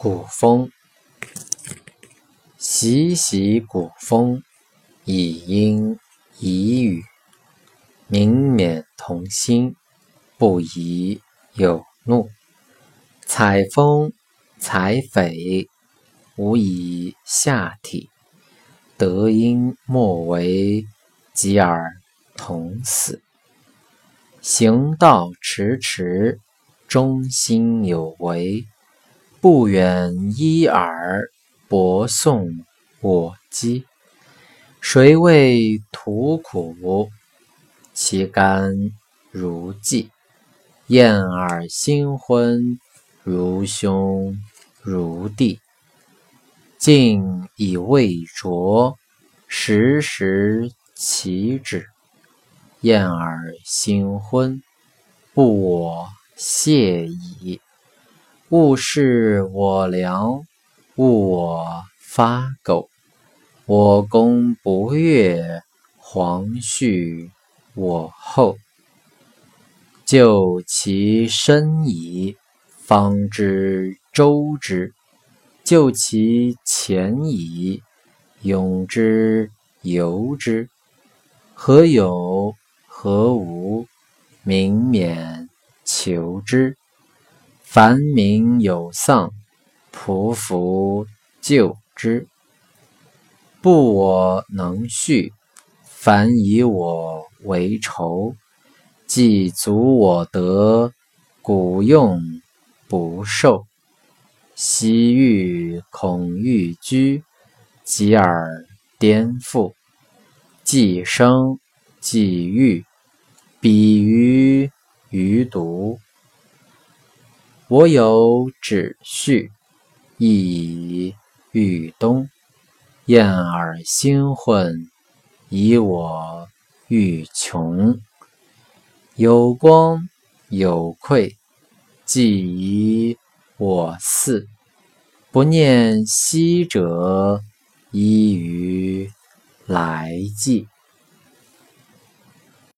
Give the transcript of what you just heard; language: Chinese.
古风，习习古风，以音以语，明免同心，不宜有怒。采风采匪，无以下体。德音莫为，及尔同死。行道迟迟，忠心有为。不远依耳，博诵我机。谁为图苦？其甘如鲫。燕尔新婚，如兄如弟。敬以未拙，时时齐之。燕尔新婚，不我谢矣。勿视我良，勿我发苟。我恭不悦，黄恤我后。就其深矣，方知周之；就其浅矣，永之由之。何有？何无？明冕求之。凡民有丧，匍匐救之。不我能续，凡以我为仇。既足我德，古用不受。昔欲恐欲居，及尔颠覆。既生既欲，比于余毒。我有止序，亦以欲东。燕尔新婚，以我欲穷。有光有愧，既以我嗣。不念昔者，依于来际。